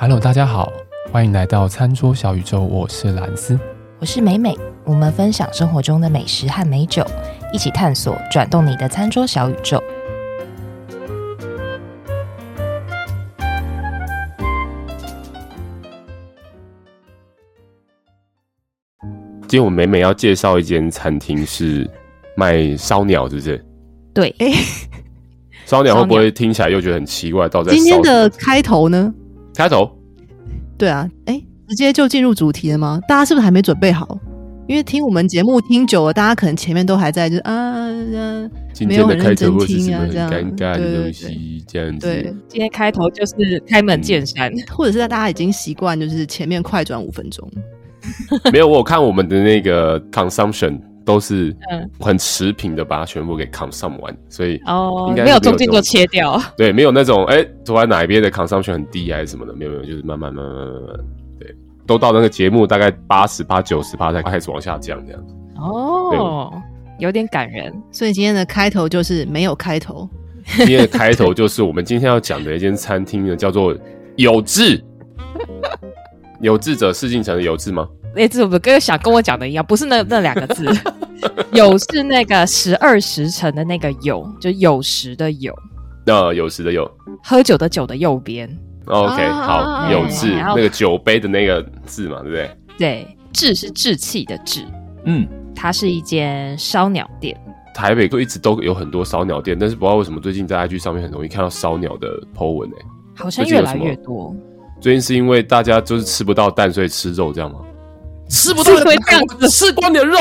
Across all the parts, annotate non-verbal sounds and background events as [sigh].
Hello，大家好，欢迎来到餐桌小宇宙，我是兰斯，我是美美，我们分享生活中的美食和美酒，一起探索转动你的餐桌小宇宙。今天我们美美要介绍一间餐厅，是卖烧鸟，是不是？对，哎，[laughs] 烧鸟会不会听起来又觉得很奇怪？到底今天的开头呢？开头，对啊，哎，直接就进入主题了吗？大家是不是还没准备好？因为听我们节目听久了，大家可能前面都还在就啊，啊今天的开头会是什么很这尴尬的东西？这样子，对，今天开头就是开门见山，嗯、或者是大家已经习惯，就是前面快转五分钟。[laughs] 没有，我看我们的那个 consumption。都是很持平的，把它全部给 consume 完，所以哦，没有中间就切掉。对，没有那种哎，突然哪一边的 consumption 很低还是什么的，没有没有，就是慢慢慢慢慢慢，对，都到那个节目大概八十八九十趴才开始往下降这样子。哦，有点感人。所以今天的开头就是没有开头。今天的开头就是我们今天要讲的一间餐厅呢，叫做有志。有志者事竟成的有志吗？哎，这我跟想跟我讲的一样，不是那那两个字，[laughs] 有是那个十二时辰的那个有，就有时的酉。呃，有时的有，喝酒的酒的右边。OK，好，有字那个酒杯的那个字嘛，对不对？对，志是志气的志。嗯，它是一间烧鸟店。台北都一直都有很多烧鸟店，但是不知道为什么最近在 IG 上面很容易看到烧鸟的 po 文诶，好像越来越多。最近是因为大家就是吃不到蛋，所以吃肉这样吗？吃不到会这样子，吃光你的肉，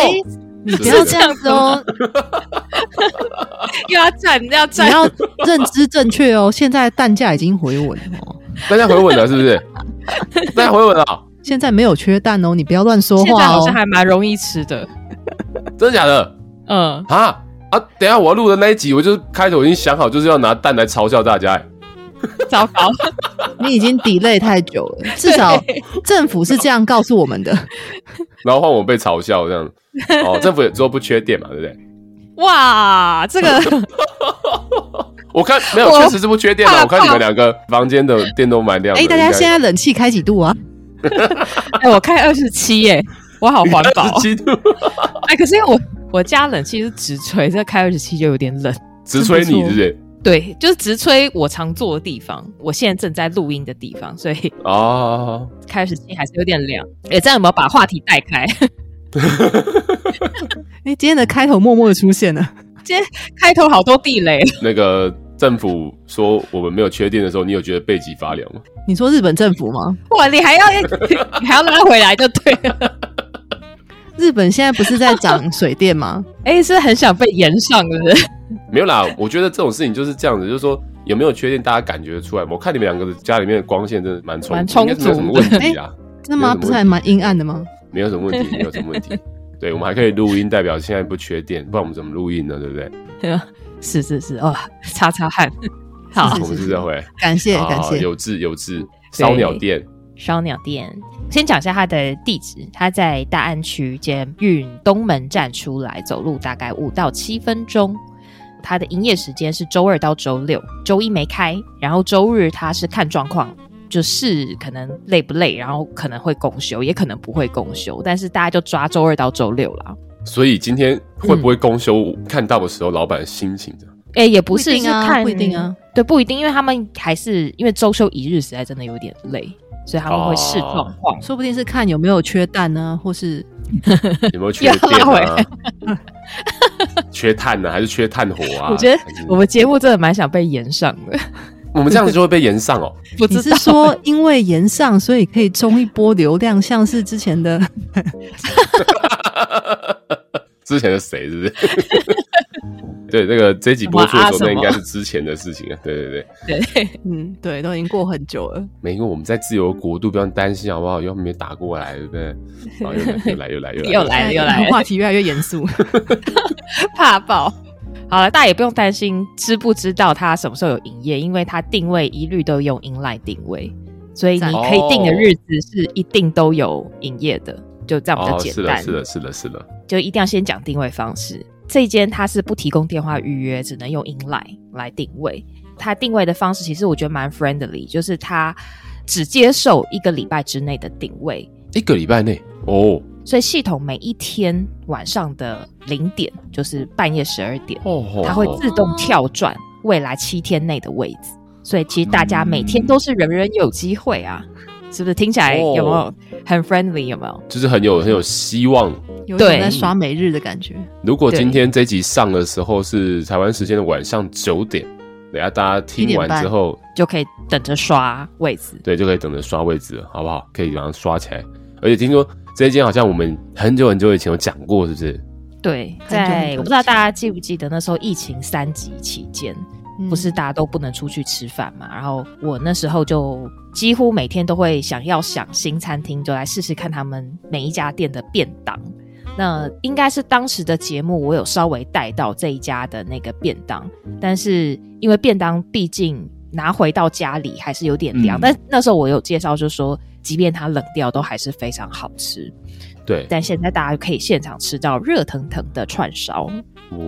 你不要这样子哦。[laughs] 又要站，你要站，你要认知正确哦。现在蛋价已经回稳了，蛋价回稳了是不是？[laughs] 蛋价回稳了，现在没有缺蛋哦，你不要乱说话哦。现在好像还蛮容易吃的，真的假的？嗯啊啊！等一下我要录的那一集，我就开头已经想好，就是要拿蛋来嘲笑大家。糟糕，[laughs] 你已经 delay 太久了。至少政府是这样告诉我们的。然后换我被嘲笑这样。哦，[laughs] 政府也说不缺电嘛，对不对？哇，这个 [laughs] 我看没有，确实是不缺电的。我看你们两个房间的电都蛮亮。哎，大家现在冷气开几度啊？哎，我开二十七耶，我好环保。二十七度。哎，可是因为我我家冷气是直吹，这开二十七就有点冷。直吹你是不是？对，就是直吹我常坐的地方，我现在正在录音的地方，所以哦，开始还是有点凉。哎，这样有没有把话题带开？[laughs] 哎，今天的开头默默的出现了。今天开头好多地雷。那个政府说我们没有缺电的时候，你有觉得背脊发凉吗？你说日本政府吗？哇，你还要你还要拉回来就对了。日本现在不是在涨水电吗？[laughs] 哎，是很想被延上的人。没有啦，我觉得这种事情就是这样子，就是说有没有缺电，大家感觉得出来。我看你们两个的家里面的光线真的蛮充足，应该是没有什么问题啦。真的吗？不是还蛮阴暗的吗？没有什么问题，没有什么问题。[laughs] 对，我们还可以录音，代表现在不缺电，不然我们怎么录音呢？对不对？是是是，哦，擦擦汗。好，我们是这回，感谢感谢。有志有志烧鸟店，烧鸟店。先讲一下它的地址，它在大安区捷运东门站出来，走路大概五到七分钟。它的营业时间是周二到周六，周一没开，然后周日它是看状况，就是可能累不累，然后可能会公休，也可能不会公休，但是大家就抓周二到周六了。所以今天会不会公休？嗯、看到的时候，老板的心情的。哎、欸，也不是，不是看不一定啊，对，不一定，因为他们还是因为周休一日，实在真的有点累。所以他们会视状况，说不定是看有没有缺蛋呢，或是 [laughs] 有没有缺 [laughs] 电啊？[laughs] 缺碳呢，还是缺炭火啊？我觉得我们节目真的蛮想被延上的。我们这样子就会被延上哦。不知道你是说因为延上，所以可以冲一波流量，像是之前的之前的谁，是不是？[laughs] 对，那个这几播出的时候，那应该是之前的事情了。对对对对，[laughs] 嗯，对，都已经过很久了。[laughs] 没，因为我们在自由国度，不用担心好不好？又没打过来，对不对？然后又来又来又来又来又来，话题越来越严肃，怕爆。好了，大家也不用担心知不知道他什么时候有营业，因为他定位一律都用 inline 定位，所以你可以定的日子是一定都有营业的，就这样比较简单。是的，是的，是的，就一定要先讲定位方式。这间它是不提供电话预约，只能用 inline 来定位。它定位的方式其实我觉得蛮 friendly，就是它只接受一个礼拜之内的定位，一个礼拜内哦。所以系统每一天晚上的零点，就是半夜十二点，哦哦、它会自动跳转未来七天内的位置。所以其实大家每天都是人人有机会啊，嗯、是不是？听起来有没有很 friendly？有没有？就是很有很有希望，有点在刷每日的感觉。如果今天这集上的时候是台湾时间的晚上九点，等下大家听完之后就可以等着刷位置，对，就可以等着刷位置了，好不好？可以马上刷起来。而且听说。这一间好像我们很久很久以前有讲过，是不是？对，在我不知道大家记不记得那时候疫情三级期间，嗯、不是大家都不能出去吃饭嘛？然后我那时候就几乎每天都会想要想新餐厅，就来试试看他们每一家店的便当。那应该是当时的节目，我有稍微带到这一家的那个便当，但是因为便当毕竟拿回到家里还是有点凉，嗯、但那时候我有介绍，就是说。即便它冷掉，都还是非常好吃。对，但现在大家可以现场吃到热腾腾的串烧，哇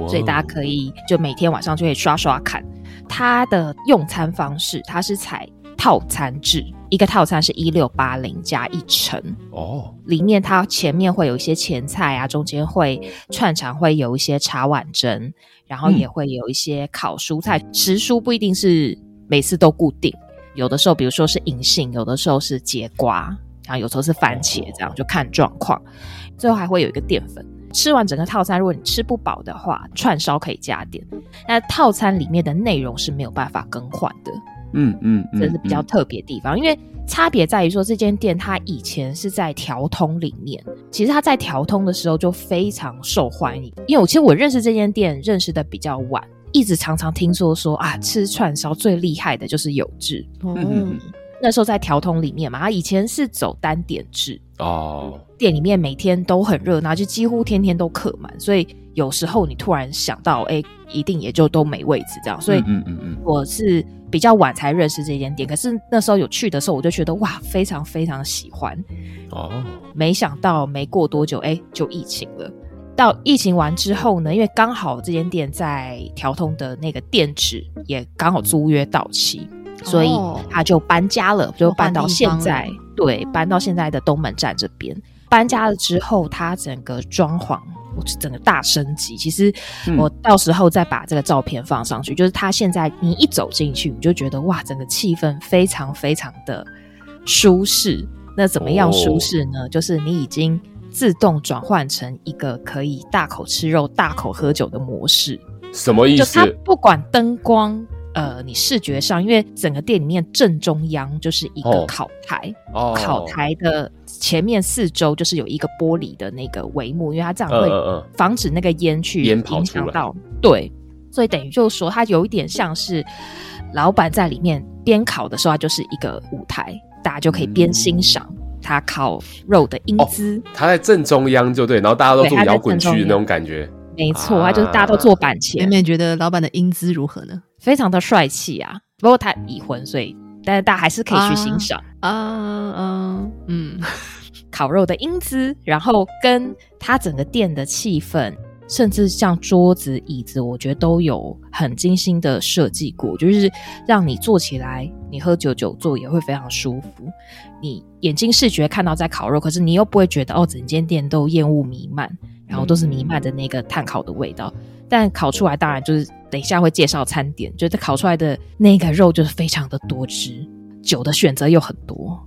所以大家可以就每天晚上就可以刷刷看它的用餐方式。它是采套餐制，一个套餐是一六八零加一成哦。里面它前面会有一些前菜啊，中间会串场会有一些茶碗蒸，然后也会有一些烤蔬菜，嗯、时蔬不一定是每次都固定。有的时候，比如说是银杏，有的时候是节瓜，然后有时候是番茄，这样就看状况。最后还会有一个淀粉。吃完整个套餐，如果你吃不饱的话，串烧可以加点。那套餐里面的内容是没有办法更换的。嗯嗯，嗯，这是比较特别的地方，嗯嗯、因为差别在于说，这间店它以前是在调通里面，其实它在调通的时候就非常受欢迎。因为我其实我认识这间店认识的比较晚。一直常常听说说啊，吃串烧最厉害的就是有志。嗯，那时候在条通里面嘛，他以前是走单点制哦，店里面每天都很热闹，就几乎天天都客满，所以有时候你突然想到，哎、欸，一定也就都没位置这样。所以，嗯嗯嗯，我是比较晚才认识这间店，可是那时候有去的时候，我就觉得哇，非常非常喜欢哦。没想到没过多久，哎、欸，就疫情了。到疫情完之后呢，因为刚好这间店在条通的那个店址也刚好租约到期，所以他就搬家了，就搬到现在，对，搬到现在的东门站这边。搬家了之后，他整个装潢，我整个大升级。其实我到时候再把这个照片放上去，嗯、就是他现在你一走进去，你就觉得哇，整个气氛非常非常的舒适。那怎么样舒适呢？哦、就是你已经。自动转换成一个可以大口吃肉、大口喝酒的模式，什么意思？就它不管灯光，呃，你视觉上，因为整个店里面正中央就是一个烤台，哦、烤台的前面四周就是有一个玻璃的那个帷幕，因为它这样会防止那个烟去影响到。对，所以等于就是说，它有一点像是老板在里面边烤的时候，它就是一个舞台，大家就可以边欣赏。嗯。他烤肉的英姿，他、哦、在正中央就对，然后大家都坐摇滚区的那种感觉，没错，他就是大家都做板前。妹妹觉得老板的英姿如何呢？非常的帅气啊！不过他已婚，所以但是大家还是可以去欣赏嗯嗯嗯，[laughs] 烤肉的英姿，然后跟他整个店的气氛。甚至像桌子、椅子，我觉得都有很精心的设计过，就是让你坐起来，你喝酒久坐也会非常舒服。你眼睛视觉看到在烤肉，可是你又不会觉得哦，整间店都烟雾弥漫，然后都是弥漫的那个炭烤的味道。但烤出来当然就是等一下会介绍餐点，觉得烤出来的那个肉就是非常的多汁，酒的选择又很多。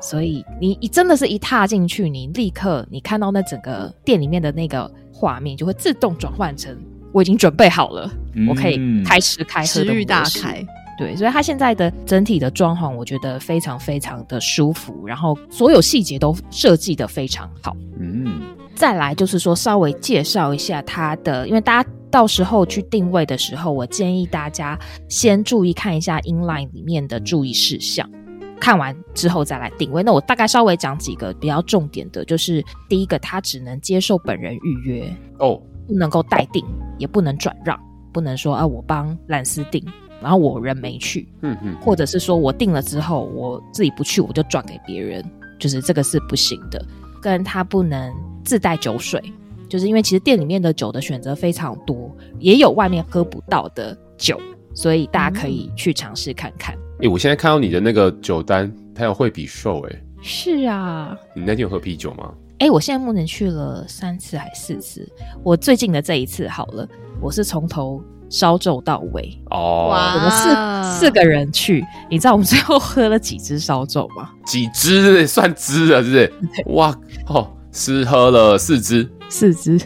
所以你你真的是一踏进去，你立刻你看到那整个店里面的那个画面，就会自动转换成我已经准备好了，嗯、我可以开吃开喝，的欲大开。对，所以它现在的整体的装潢，我觉得非常非常的舒服，然后所有细节都设计的非常好。嗯，再来就是说稍微介绍一下它的，因为大家到时候去定位的时候，我建议大家先注意看一下 inline 里面的注意事项。看完之后再来定位。那我大概稍微讲几个比较重点的，就是第一个，他只能接受本人预约哦，不能够代订，也不能转让，不能说啊，我帮兰斯订，然后我人没去，嗯嗯，或者是说我订了之后我自己不去，我就转给别人，就是这个是不行的。跟他不能自带酒水，就是因为其实店里面的酒的选择非常多，也有外面喝不到的酒，所以大家可以去尝试看看。哎，我现在看到你的那个酒单，它有惠比瘦，哎，是啊，你那天有喝啤酒吗？哎，我现在目前去了三次还四次，我最近的这一次好了，我是从头烧酎到尾。哦，我们四四个人去，你知道我们最后喝了几支烧酎吗？几支？算支了，是不是？哇哦，是喝了四支，四支，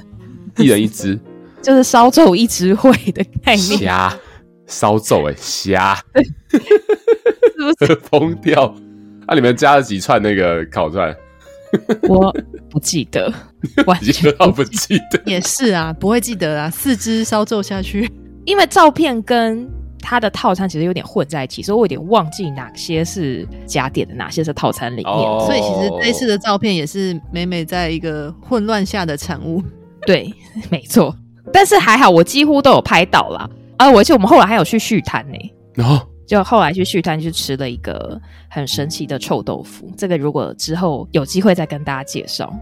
一人一支，[laughs] 就是烧酎一支会的概念。虾烧酎哎，虾，[laughs] [laughs] 是不是疯掉？那、啊、你们加了几串那个烤串？我不记得，[laughs] 完全不记得。也是啊，不会记得啊。四肢烧皱下去，因为照片跟它的套餐其实有点混在一起，所以我有点忘记哪些是加点的，哪些是套餐里面。哦、所以其实这次的照片也是美美在一个混乱下的产物。对，没错。但是还好，我几乎都有拍到啦。啊，而且我们后来还有去续谈呢。哦就后来去续摊，去吃了一个很神奇的臭豆腐。这个如果之后有机会再跟大家介绍，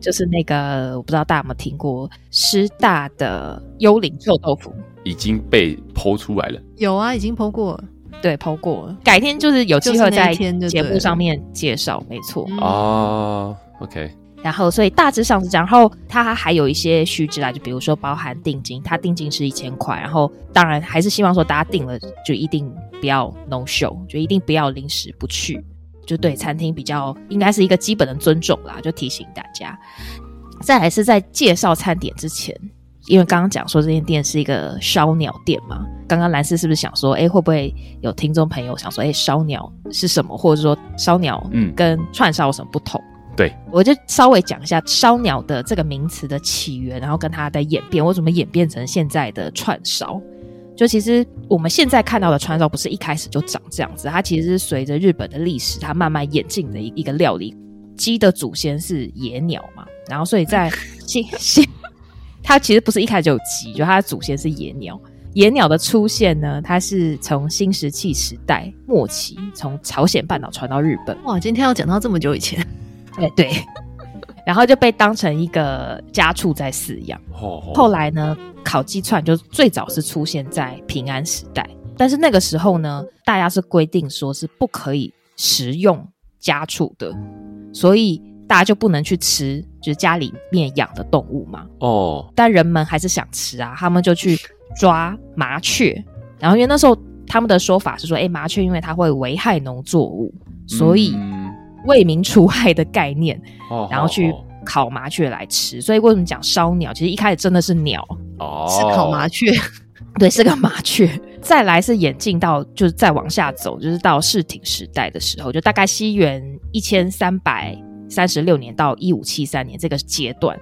就是那个我不知道大家有没有听过师大的幽灵臭豆腐，已经被剖出来了。有啊，已经剖过了，对，剖过了。改天就是有机会在节目上面介绍，没错。哦，OK。然后，所以大致上是这样。然后它还有一些须知啦，就比如说包含定金，它定金是一千块。然后当然还是希望说大家定了就一定不要 no show，就一定不要临时不去，就对餐厅比较应该是一个基本的尊重啦，就提醒大家。再来是在介绍餐点之前，因为刚刚讲说这间店是一个烧鸟店嘛，刚刚兰斯是不是想说，哎，会不会有听众朋友想说，哎，烧鸟是什么，或者说烧鸟嗯跟串烧有什么不同？嗯对，我就稍微讲一下烧鸟的这个名词的起源，然后跟它的演变，我怎么演变成现在的串烧？就其实我们现在看到的串烧不是一开始就长这样子，它其实是随着日本的历史，它慢慢演进的一一个料理。鸡的祖先是野鸟嘛，然后所以在新新，它其实不是一开始就有鸡，就它的祖先是野鸟。野鸟的出现呢，它是从新石器时代末期，从朝鲜半岛传到日本。哇，今天要讲到这么久以前。对对，[laughs] 然后就被当成一个家畜在饲养。Oh, oh. 后来呢，烤鸡串就最早是出现在平安时代，但是那个时候呢，大家是规定说是不可以食用家畜的，所以大家就不能去吃，就是家里面养的动物嘛。哦，oh. 但人们还是想吃啊，他们就去抓麻雀。然后因为那时候他们的说法是说，哎，麻雀因为它会危害农作物，所以。Mm. 为民除害的概念，然后去烤麻雀来吃。所以为什么讲烧鸟？其实一开始真的是鸟，哦，是烤麻雀，[laughs] 对，是个麻雀。再来是演进到，就是再往下走，就是到室町时代的时候，就大概西元一千三百三十六年到一五七三年这个阶段，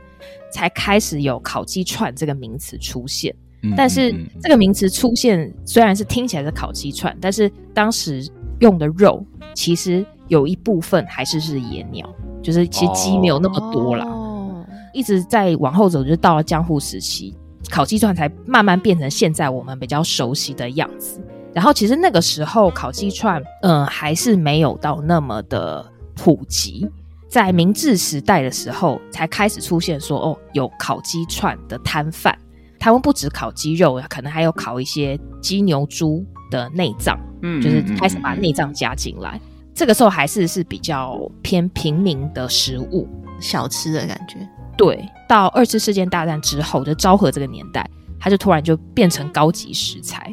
才开始有烤鸡串这个名词出现。但是这个名词出现，虽然是听起来是烤鸡串，但是当时用的肉其实。有一部分还是是野鸟，就是其实鸡没有那么多啦。哦，一直在往后走，就到了江户时期，烤鸡串才慢慢变成现在我们比较熟悉的样子。然后其实那个时候烤鸡串，嗯、呃，还是没有到那么的普及。在明治时代的时候，才开始出现说哦，有烤鸡串的摊贩，他们不止烤鸡肉，可能还有烤一些鸡牛猪的内脏，嗯，就是开始把内脏加进来。这个时候还是是比较偏平民的食物，小吃的感觉。对，到二次世界大战之后，就昭和这个年代，它就突然就变成高级食材，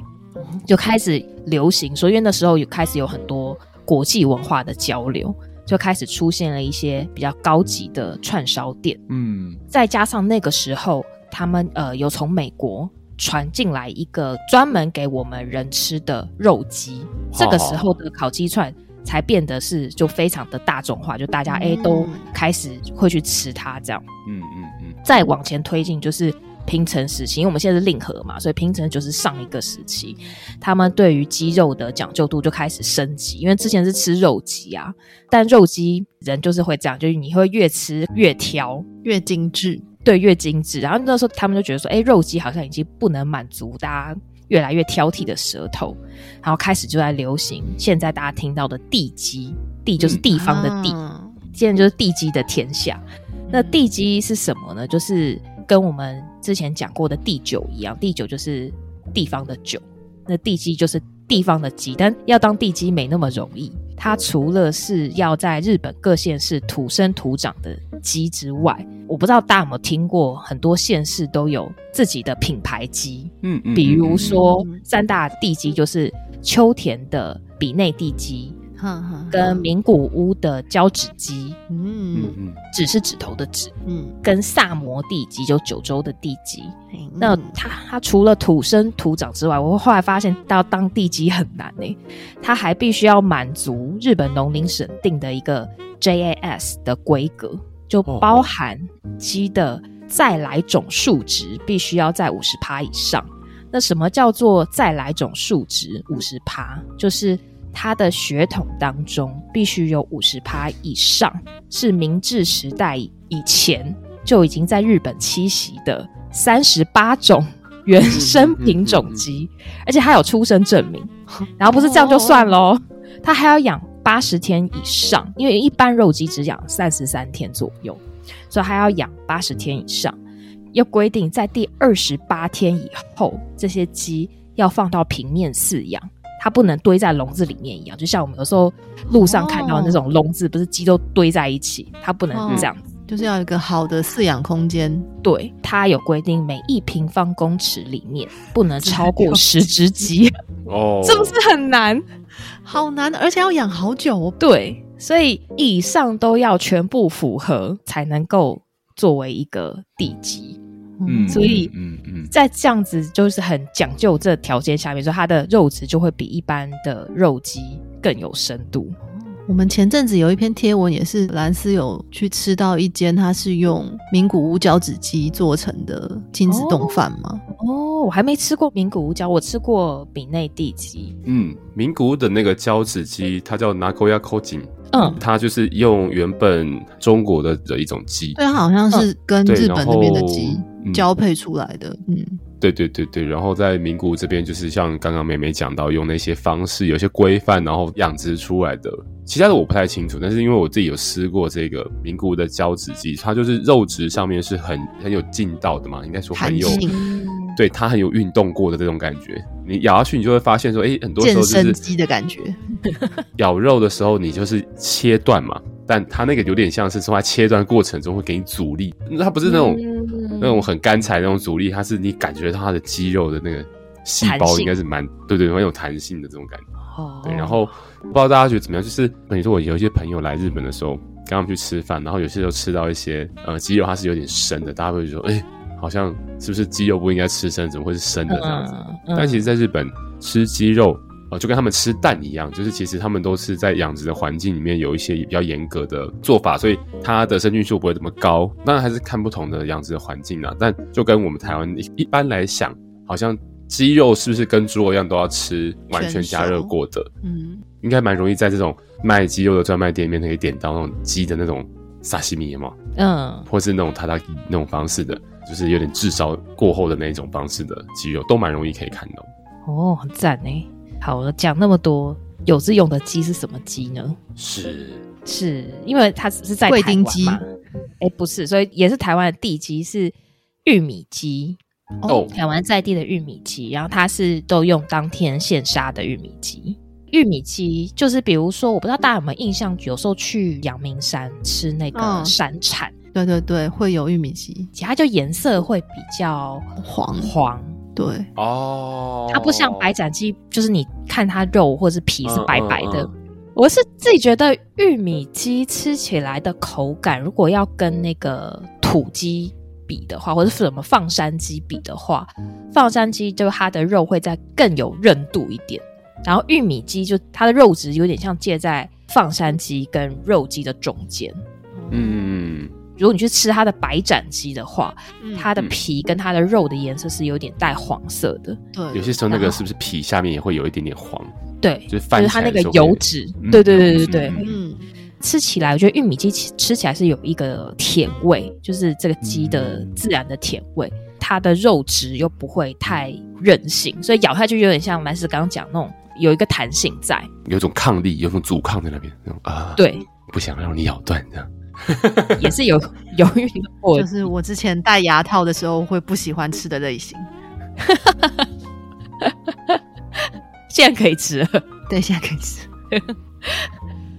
就开始流行。所以那时候有开始有很多国际文化的交流，就开始出现了一些比较高级的串烧店。嗯，再加上那个时候，他们呃有从美国传进来一个专门给我们人吃的肉鸡，这个时候的烤鸡串。才变得是就非常的大众化，就大家哎、嗯、都开始会去吃它这样。嗯嗯嗯。再往前推进就是平成时期，因为我们现在是令和嘛，所以平成就是上一个时期，他们对于鸡肉的讲究度就开始升级。因为之前是吃肉鸡啊，但肉鸡人就是会这样，就是你会越吃越挑，越精致，对，越精致。然后那时候他们就觉得说，哎，肉鸡好像已经不能满足大家。越来越挑剔的舌头，然后开始就在流行。现在大家听到的地基，地就是地方的地，嗯啊、现在就是地基的天下。那地基是什么呢？就是跟我们之前讲过的地酒一样，地酒就是地方的酒，那地基就是地方的基，但要当地基没那么容易。它除了是要在日本各县市土生土长的鸡之外，我不知道大家有没有听过，很多县市都有自己的品牌鸡。嗯嗯，比如说三大地鸡就是秋田的比内地鸡。跟名古屋的交趾鸡，嗯嗯，趾是指头的趾，嗯，跟萨摩地鸡就九州的地鸡，嗯、那它它除了土生土长之外，我后来发现到当地鸡很难呢，它还必须要满足日本农林省定的一个 JAS 的规格，就包含鸡的再来种数值必须要在五十趴以上。那什么叫做再来种数值五十趴？就是他的血统当中必须有五十趴以上是明治时代以前就已经在日本栖息的三十八种原生品种鸡，而且它有出生证明。[laughs] 然后不是这样就算喽，他还要养八十天以上，因为一般肉鸡只养三十三天左右，所以还要养八十天以上。又规定在第二十八天以后，这些鸡要放到平面饲养。它不能堆在笼子里面一样，就像我们有时候路上看到的那种笼子，不是鸡都堆在一起，它不能这样子，哦，就是要一个好的饲养空间。对，它有规定，每一平方公尺里面不能超过十只鸡。哦，[laughs] 是不是很难？好难，而且要养好久哦。对，所以以上都要全部符合，才能够作为一个地基。嗯，所以，嗯嗯，在这样子就是很讲究这条件下面，说它的肉质就会比一般的肉鸡更有深度。我们前阵子有一篇贴文，也是兰斯有去吃到一间，它是用名古屋交趾鸡做成的亲子冻饭吗？哦，哦，我还没吃过名古屋交，我吃过比内地鸡。嗯，名古屋的那个交趾鸡，它叫 Nagoya Kojin。嗯，它就是用原本中国的的一种鸡，对，它好像是跟日本那边的鸡交配出来的。嗯，对对对对，然后在名古屋这边，就是像刚刚美美讲到，用那些方式，有些规范，然后养殖出来的。其他的我不太清楚，但是因为我自己有吃过这个名古屋的交子鸡，它就是肉质上面是很很有劲道的嘛，应该说很有。对，它很有运动过的这种感觉，你咬下去，你就会发现说，哎，很多时候就是鸡的感觉。咬肉的时候，你就是切断嘛，但它那个有点像是从它切断过程中会给你阻力，它不是那种、嗯、那种很干柴那种阻力，它是你感觉到它的肌肉的那个细胞应该是蛮性对对，很有弹性的这种感觉。哦，对，然后不知道大家觉得怎么样？就是比如说我有一些朋友来日本的时候，跟他们去吃饭，然后有些时候吃到一些呃鸡肉，它是有点生的，大家会说，哎。好像是不是鸡肉不应该吃生，怎么会是生的这样子？嗯嗯、但其实，在日本吃鸡肉啊、呃，就跟他们吃蛋一样，就是其实他们都是在养殖的环境里面有一些比较严格的做法，所以它的生菌数不会这么高。当然还是看不同的养殖的环境啊。但就跟我们台湾一般来想，好像鸡肉是不是跟猪肉一样都要吃完全加热过的？嗯，应该蛮容易在这种卖鸡肉的专卖店里面可以点到那种鸡的那种沙西米嘛，嗯，或是那种塔塔吉那种方式的。就是有点炙烧过后的那种方式的鸡肉，都蛮容易可以看到。哦，很赞呢。好了，讲那么多，有志用的鸡是什么鸡呢？是是因为它只是在台湾嘛？哎、欸，不是，所以也是台湾的地鸡是玉米鸡哦，台湾在地的玉米鸡，然后它是都用当天现杀的玉米鸡。玉米鸡就是比如说，我不知道大家有没有印象，有时候去阳明山吃那个山产。哦对对对，会有玉米鸡，其他就颜色会比较黄黄。对哦，它不像白斩鸡，就是你看它肉或者是皮是白白的。嗯嗯嗯、我是自己觉得玉米鸡吃起来的口感，如果要跟那个土鸡比的话，或者是什么放山鸡比的话，放山鸡就它的肉会再更有韧度一点，然后玉米鸡就它的肉质有点像介在放山鸡跟肉鸡的中间。嗯。如果你去吃它的白斩鸡的话，嗯、它的皮跟它的肉的颜色是有点带黄色的。对，有些时候那个是不是皮下面也会有一点点黄？对，就是它那个油脂。嗯、对对对对对，嗯，吃起来我觉得玉米鸡吃起来是有一个甜味，就是这个鸡的自然的甜味，嗯、它的肉质又不会太韧性，所以咬下去有点像蓝斯刚刚讲那种有一个弹性在，有一种抗力，有一种阻抗在那边那种啊。对，不想让你咬断这样。[laughs] 也是有 [laughs] 犹豫过，就是我之前戴牙套的时候会不喜欢吃的类型。[laughs] 现在可以吃了。对，现在可以吃。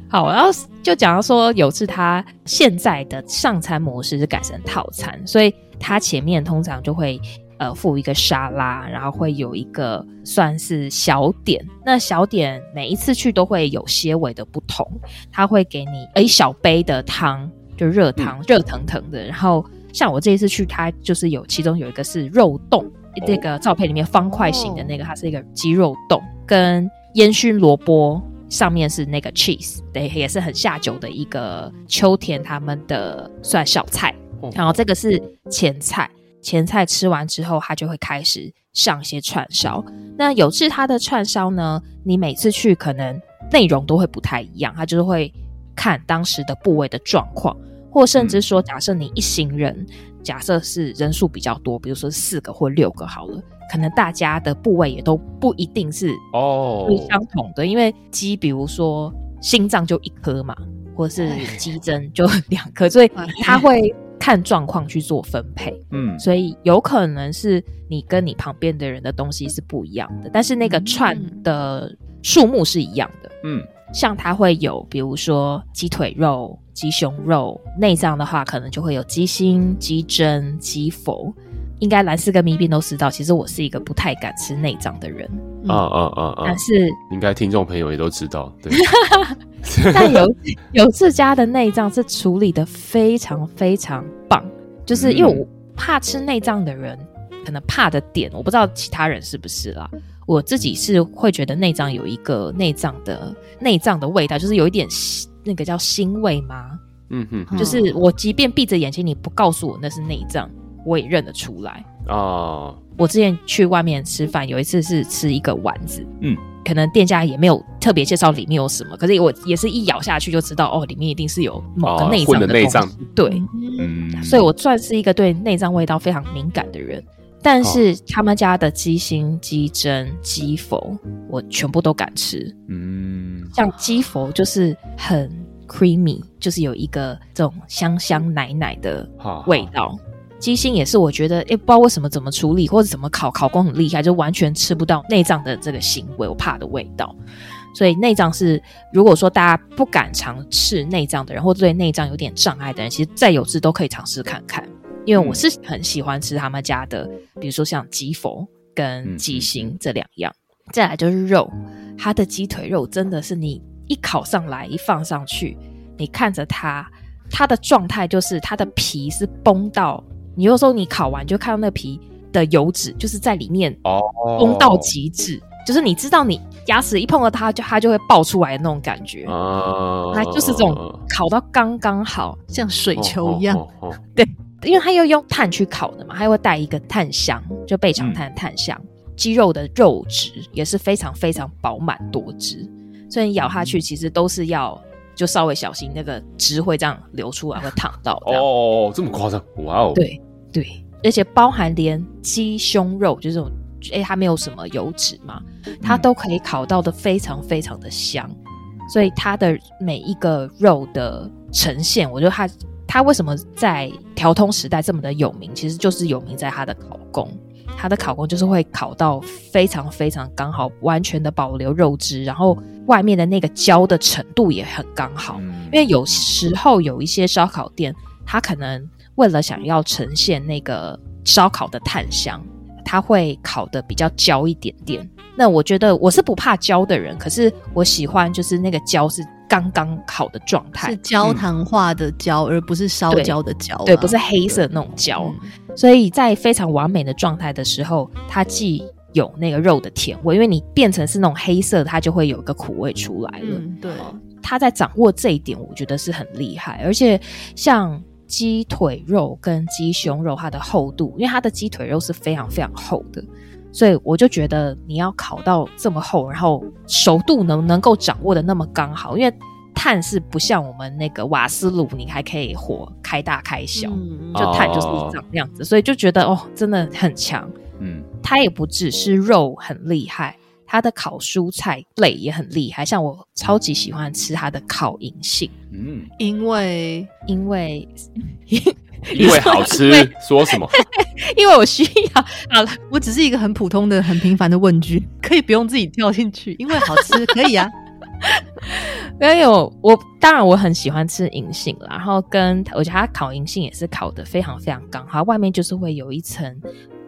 好，然后就讲到说，有次他现在的上餐模式是改成套餐，所以他前面通常就会呃附一个沙拉，然后会有一个算是小点。那小点每一次去都会有些微的不同，他会给你一小杯的汤，就热汤，热腾腾的。然后像我这一次去，它就是有其中有一个是肉冻，这个照片里面方块形的那个，它是一个鸡肉冻跟烟熏萝卜。上面是那个 cheese，对，也是很下酒的一个秋田他们的算小菜。然后这个是前菜，前菜吃完之后，他就会开始上一些串烧。那有次他的串烧呢，你每次去可能内容都会不太一样，他就是会看当时的部位的状况，或甚至说，假设你一行人，假设是人数比较多，比如说四个或六个好了。可能大家的部位也都不一定是哦相同的，oh. 因为鸡，比如说心脏就一颗嘛，或是鸡胗就两颗，所以他会看状况去做分配。嗯，所以有可能是你跟你旁边的人的东西是不一样的，但是那个串的数目是一样的。嗯，像它会有，比如说鸡腿肉、鸡胸肉、内脏的话，可能就会有鸡心、鸡胗、鸡佛。应该蓝斯跟咪边都知道，其实我是一个不太敢吃内脏的人。啊啊啊啊！但是应该听众朋友也都知道，对。[laughs] 但有有自家的内脏是处理的非常非常棒，就是因为我怕吃内脏的人，可能怕的点，我不知道其他人是不是啦。我自己是会觉得内脏有一个内脏的内脏的味道，就是有一点那个叫腥味吗？嗯哼，就是我即便闭着眼睛，你不告诉我那是内脏。我也认得出来哦。我之前去外面吃饭，有一次是吃一个丸子，嗯，可能店家也没有特别介绍里面有什么，可是我也是一咬下去就知道，哦，里面一定是有某个内脏的内脏。对，嗯，所以我算是一个对内脏味道非常敏感的人。但是他们家的鸡心、鸡胗、鸡佛，我全部都敢吃。嗯，像鸡佛就是很 creamy，就是有一个这种香香奶奶的味道。鸡心也是，我觉得，哎，不知道为什么怎么处理或者怎么烤，烤工很厉害，就完全吃不到内脏的这个腥味，我怕的味道。所以内脏是，如果说大家不敢尝试内脏的人，或者对内脏有点障碍的人，其实再有志都可以尝试看看。因为我是很喜欢吃他们家的，比如说像鸡佛跟鸡心这两样。再来就是肉，它的鸡腿肉真的是你一烤上来，一放上去，你看着它，它的状态就是它的皮是崩到。你有时候你烤完就看到那皮的油脂，就是在里面哦，崩到极致，oh. 就是你知道你牙齿一碰到它就它就会爆出来的那种感觉啊，它、oh. 就是这种烤到刚刚好，像水球一样。Oh. Oh. Oh. 对，因为它要用炭去烤的嘛，它会带一个炭香，就备长炭的炭香。鸡、嗯、肉的肉质也是非常非常饱满多汁，所以你咬下去其实都是要就稍微小心，那个汁会这样流出来，会烫到。哦，这么夸张？哇哦！对。对，而且包含连鸡胸肉，就是这种，哎，它没有什么油脂嘛，它都可以烤到的非常非常的香，所以它的每一个肉的呈现，我觉得它它为什么在调通时代这么的有名，其实就是有名在它的烤工，它的烤工就是会烤到非常非常刚好，完全的保留肉汁，然后外面的那个焦的程度也很刚好，因为有时候有一些烧烤店，它可能。为了想要呈现那个烧烤的炭香，它会烤的比较焦一点点。那我觉得我是不怕焦的人，可是我喜欢就是那个焦是刚刚好的状态，是焦糖化的焦，嗯、而不是烧焦的焦、啊对。对，不是黑色那种焦。嗯、所以在非常完美的状态的时候，它既有那个肉的甜味，因为你变成是那种黑色，它就会有一个苦味出来了。嗯、对，它在掌握这一点，我觉得是很厉害，而且像。鸡腿肉跟鸡胸肉，它的厚度，因为它的鸡腿肉是非常非常厚的，所以我就觉得你要烤到这么厚，然后熟度能能够掌握的那么刚好，因为碳是不像我们那个瓦斯炉，你还可以火开大开小，嗯、就碳就是长那样子，哦、所以就觉得哦，真的很强。嗯，它也不只是肉很厉害。它的烤蔬菜类也很厉害，像我超级喜欢吃它的烤银杏，嗯，因为因为 [laughs] [laughs] 因为好吃，说什么？[laughs] 因为我需要。[laughs] 好了，我只是一个很普通的、很平凡的问句，可以不用自己跳进去。因为好吃，可以啊。没有我，我当然我很喜欢吃银杏啦，然后跟我觉得它烤银杏也是烤的非常非常刚好，外面就是会有一层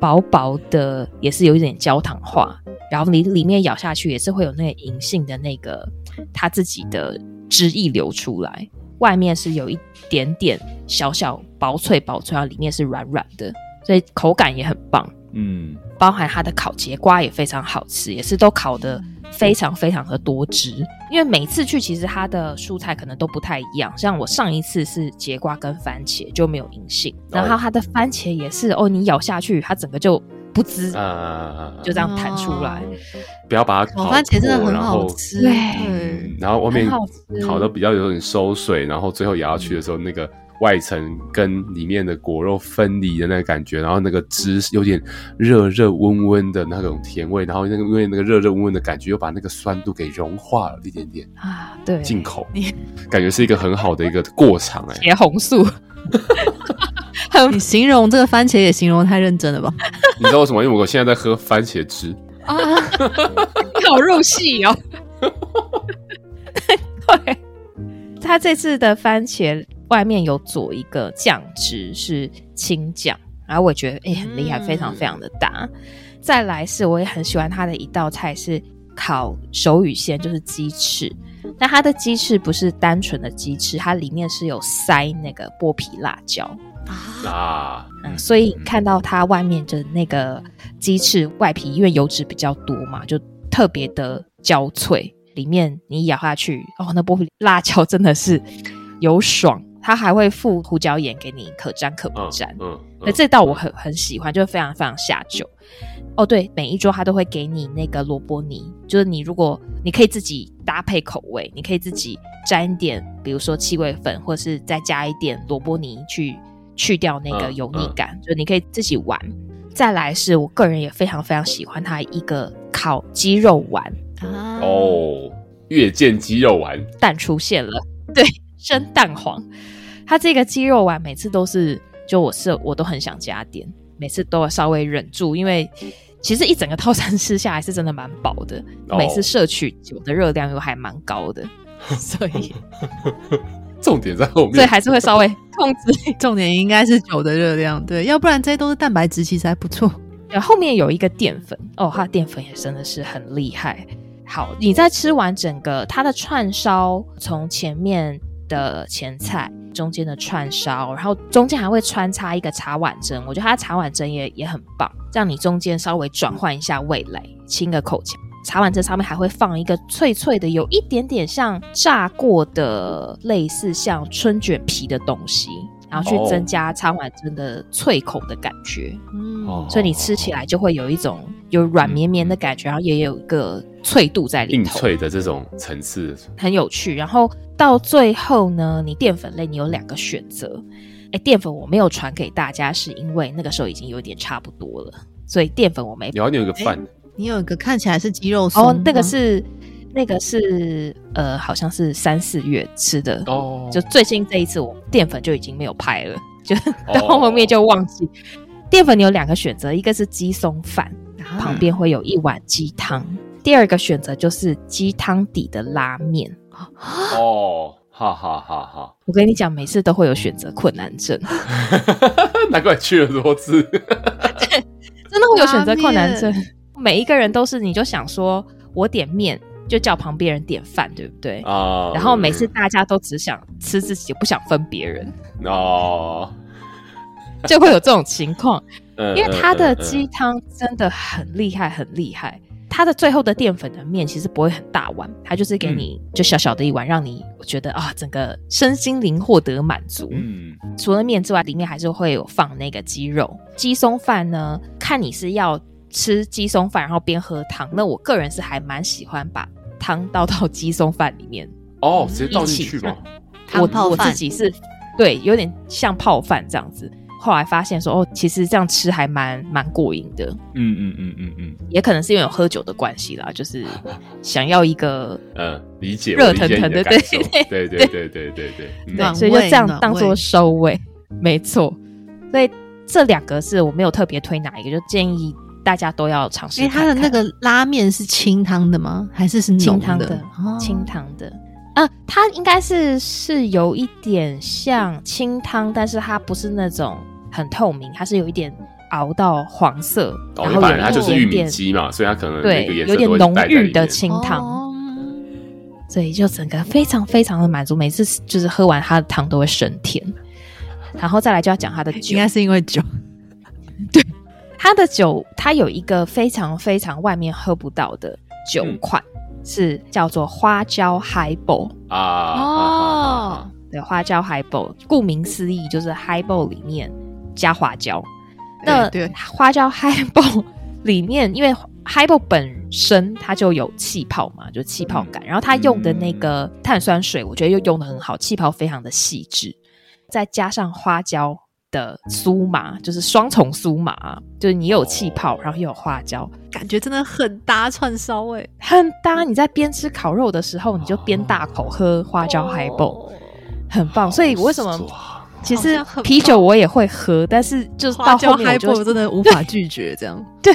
薄薄的，也是有一点焦糖化，然后你里面咬下去也是会有那个银杏的那个它自己的汁液流出来，外面是有一点点小小薄脆薄脆，然后里面是软软的，所以口感也很棒。嗯，包含它的烤节瓜也非常好吃，也是都烤的。非常非常的多汁，因为每次去其实它的蔬菜可能都不太一样。像我上一次是节瓜跟番茄就没有银杏，然后它的番茄也是哦，你咬下去它整个就不滋，啊、就这样弹出来。不要把它烤，番茄真的很好吃，对、嗯，然后外面烤的比较有点收水，然后最后咬下去的时候那个。外层跟里面的果肉分离的那个感觉，然后那个汁有点热热温温的那种甜味，然后那个因为那个热热温温的感觉又把那个酸度给融化了一点点啊，对，进口，感觉是一个很好的一个过场哎、欸，茄红素，[laughs] 你形容这个番茄也形容太认真了吧？[laughs] 你知道为什么？因为我现在在喝番茄汁啊，[laughs] 好入戏哦。对，他这次的番茄。外面有佐一个酱汁是青酱，然后我觉得哎、欸、很厉害，非常非常的搭。嗯、再来是我也很喜欢它的一道菜是烤手语鲜，就是鸡翅。但它的鸡翅不是单纯的鸡翅，它里面是有塞那个剥皮辣椒啊，嗯，所以看到它外面的那个鸡翅外皮，因为油脂比较多嘛，就特别的焦脆。里面你咬下去，哦，那剥皮辣椒真的是有爽。他还会附胡椒盐给你，可沾可不沾。嗯，那、嗯嗯、这道我很很喜欢，就非常非常下酒。哦，对，每一桌他都会给你那个萝卜泥，就是你如果你可以自己搭配口味，你可以自己沾一点，比如说气味粉，或者是再加一点萝卜泥去去掉那个油腻感，嗯嗯、就你可以自己玩。再来是我个人也非常非常喜欢它一个烤鸡肉丸啊，哦，月见鸡肉丸蛋出现了，对，生蛋黄。它这个鸡肉丸每次都是，就我是我都很想加点，每次都要稍微忍住，因为其实一整个套餐 [laughs] 吃下来是真的蛮饱的，哦、每次摄取酒的热量又还蛮高的，[laughs] 所以 [laughs] 重点在后面，所以还是会稍微控制，重点应该是酒的热量，对，要不然这些都是蛋白质，其实还不错。后面有一个淀粉哦，它的淀粉也真的是很厉害。好，你在吃完整个它的串烧，从前面的前菜。中间的串烧，然后中间还会穿插一个茶碗蒸，我觉得它茶碗蒸也也很棒，让你中间稍微转换一下味蕾，清个口腔。茶碗蒸上面还会放一个脆脆的，有一点点像炸过的，类似像春卷皮的东西，然后去增加茶碗蒸的脆口的感觉。嗯，所以你吃起来就会有一种有软绵绵的感觉，然后也有一个脆度在里头，硬脆的这种层次，很有趣。然后。到最后呢，你淀粉类你有两个选择。哎，淀粉我没有传给大家，是因为那个时候已经有点差不多了，所以淀粉我没。然后你有一个饭，你有一个看起来是鸡肉松哦，那个是那个是呃，好像是三四月吃的哦。就最近这一次，我淀粉就已经没有拍了，[laughs] 就到后面就忘记。淀、哦、粉你有两个选择，一个是鸡松饭，啊、旁边会有一碗鸡汤；第二个选择就是鸡汤底的拉面。哦，哈哈哈！哈，我跟你讲，每次都会有选择困难症，[laughs] 难怪去了多次，[laughs] 真的会有选择困难症。每一个人都是，你就想说，我点面就叫旁边人点饭，对不对？啊，然后每次大家都只想吃自己，不想分别人，哦，[laughs] 就会有这种情况。因为他的鸡汤真的很厉害，很厉害。它的最后的淀粉的面其实不会很大碗，它就是给你就小小的一碗，让你觉得啊，整个身心灵获得满足。嗯，除了面之外，里面还是会有放那个鸡肉。鸡松饭呢，看你是要吃鸡松饭，然后边喝汤。那我个人是还蛮喜欢把汤倒到鸡松饭里面哦，直接倒进去吗？我我自己是对，有点像泡饭这样子。后来发现说，哦，其实这样吃还蛮蛮过瘾的。嗯嗯嗯嗯嗯，也可能是因为有喝酒的关系啦，就是想要一个 [laughs] 呃理解热腾腾的，对对对对对对对对，所以就这样当做收尾，没错。所以这两个是我没有特别推哪一个，就建议大家都要尝试。哎，它的那个拉面是清汤的吗？还是是清汤的？清汤的。啊、它应该是是有一点像清汤，但是它不是那种很透明，它是有一点熬到黄色，哦、然后它就是玉米鸡嘛，所以它可能对有点浓郁的清汤。哦。所以就整个非常非常的满足，每次就是喝完它的汤都会升天，然后再来就要讲它的酒，应该是因为酒，[laughs] 对，它的酒它有一个非常非常外面喝不到的酒款，嗯、是叫做花椒 Highball 啊哦，对，花椒 Highball，顾名思义就是 Highball 里面加花椒，那对花椒 Highball 里面因为。Highball 本身它就有气泡嘛，就气泡感。然后它用的那个碳酸水，我觉得又用的很好，气泡非常的细致。再加上花椒的酥麻，就是双重酥麻，就是你有气泡，然后又有花椒，感觉真的很搭串烧味，很搭。你在边吃烤肉的时候，你就边大口喝花椒 Highball，很棒。所以为什么？其实啤酒我也会喝，但是就是到后面我就真的无法拒绝这样。[laughs] 对。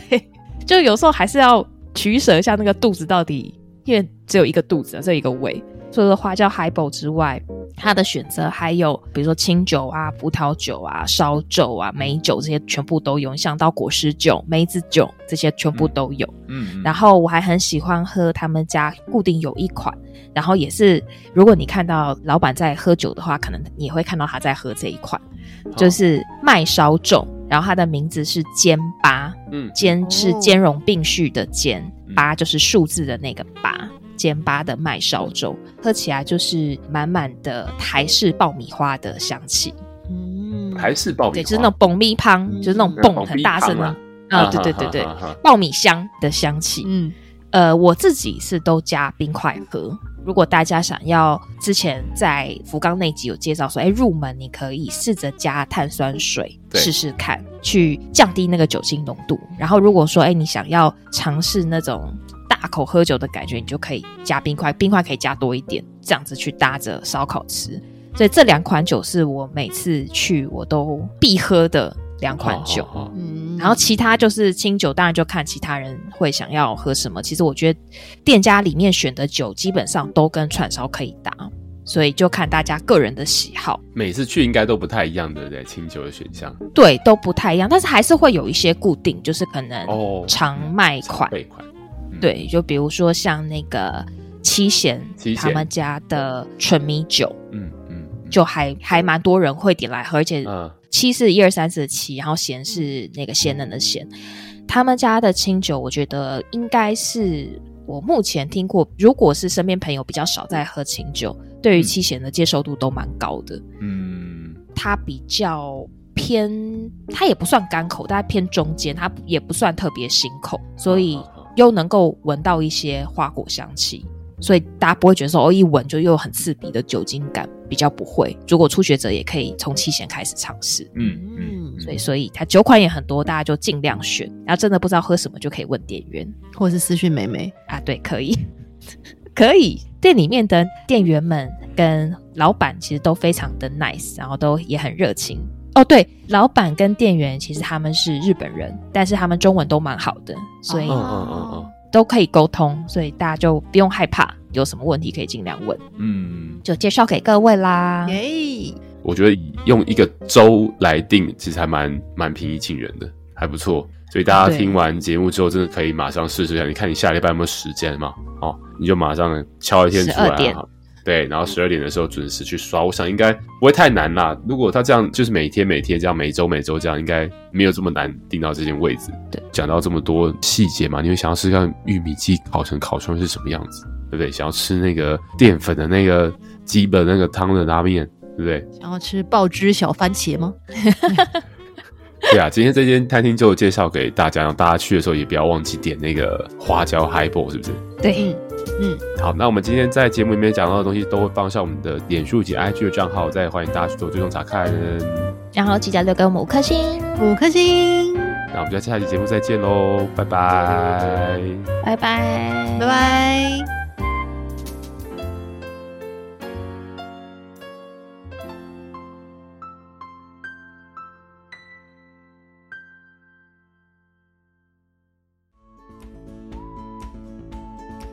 就有时候还是要取舍一下那个肚子到底，因为只有一个肚子，只有一个胃。除了花椒 Highball 之外，它的选择还有比如说清酒啊、葡萄酒啊、烧酒啊、美酒这些全部都有，像到果实酒、梅子酒这些全部都有。嗯，嗯，然后我还很喜欢喝他们家固定有一款，然后也是如果你看到老板在喝酒的话，可能你会看到他在喝这一款，就是麦烧酒。然后它的名字是煎八，嗯，煎是兼容并蓄的煎，八、哦、就是数字的那个八，煎巴的麦烧粥，喝起来就是满满的台式爆米花的香气，嗯，台式爆米花，对，就是那种爆米香，嗯、就是那种蹦很大声的，啊，啊，对对对对，爆米香的香气，嗯，呃，我自己是都加冰块喝。如果大家想要，之前在福冈那集有介绍说，哎，入门你可以试着加碳酸水试试看，去降低那个酒精浓度。然后如果说，哎，你想要尝试那种大口喝酒的感觉，你就可以加冰块，冰块可以加多一点，这样子去搭着烧烤吃。所以这两款酒是我每次去我都必喝的。两款酒，嗯，然后其他就是清酒，当然就看其他人会想要喝什么。其实我觉得店家里面选的酒基本上都跟串烧可以搭，所以就看大家个人的喜好。每次去应该都不太一样，对不对？清酒的选项，对，都不太一样，但是还是会有一些固定，就是可能哦常卖款，对，就比如说像那个七贤他们家的纯米酒，嗯嗯，就还还蛮多人会点来喝，而且嗯。七是一二三四的七，然后咸是那个鲜嫩的咸。他们家的清酒，我觉得应该是我目前听过，如果是身边朋友比较少在喝清酒，对于七贤的接受度都蛮高的。嗯，它比较偏，它也不算干口，但偏中间，它也不算特别辛口，所以又能够闻到一些花果香气。所以大家不会觉得说哦，一闻就又很刺鼻的酒精感，比较不会。如果初学者也可以从七贤开始尝试，嗯嗯。所以所以它酒款也很多，大家就尽量选。然后真的不知道喝什么，就可以问店员，或者是私讯美眉啊。对，可以，[laughs] 可以。店里面的店员们跟老板其实都非常的 nice，然后都也很热情。哦，对，老板跟店员其实他们是日本人，但是他们中文都蛮好的，所以。哦哦哦哦都可以沟通，所以大家就不用害怕，有什么问题可以尽量问。嗯，就介绍给各位啦。耶！我觉得用一个周来定，其实还蛮蛮平易近人的，还不错。所以大家听完节目之后，真的可以马上试试看。你看你下礼拜有没有时间嘛？哦，你就马上敲一天出来哈。对，然后十二点的时候准时去刷，我想应该不会太难啦。如果他这样就是每天每天这样，每周每周这样，应该没有这么难订到这间位置。对，讲到这么多细节嘛，你会想要试看玉米鸡烤成烤出来是什么样子，对不对？想要吃那个淀粉的那个基本那个汤的拉面，对不对？想要吃爆汁小番茄吗？[laughs] 对啊，今天这间餐厅就介绍给大家，让大家去的时候也不要忘记点那个花椒 Highball，是不是？对。嗯，好，那我们今天在节目里面讲到的东西都会放上我们的脸书及 IG 的账号，再欢迎大家去做追踪查看。然后记得留给我们五颗星，五颗星。那我们就下期节目再见喽，拜拜，拜拜，拜拜。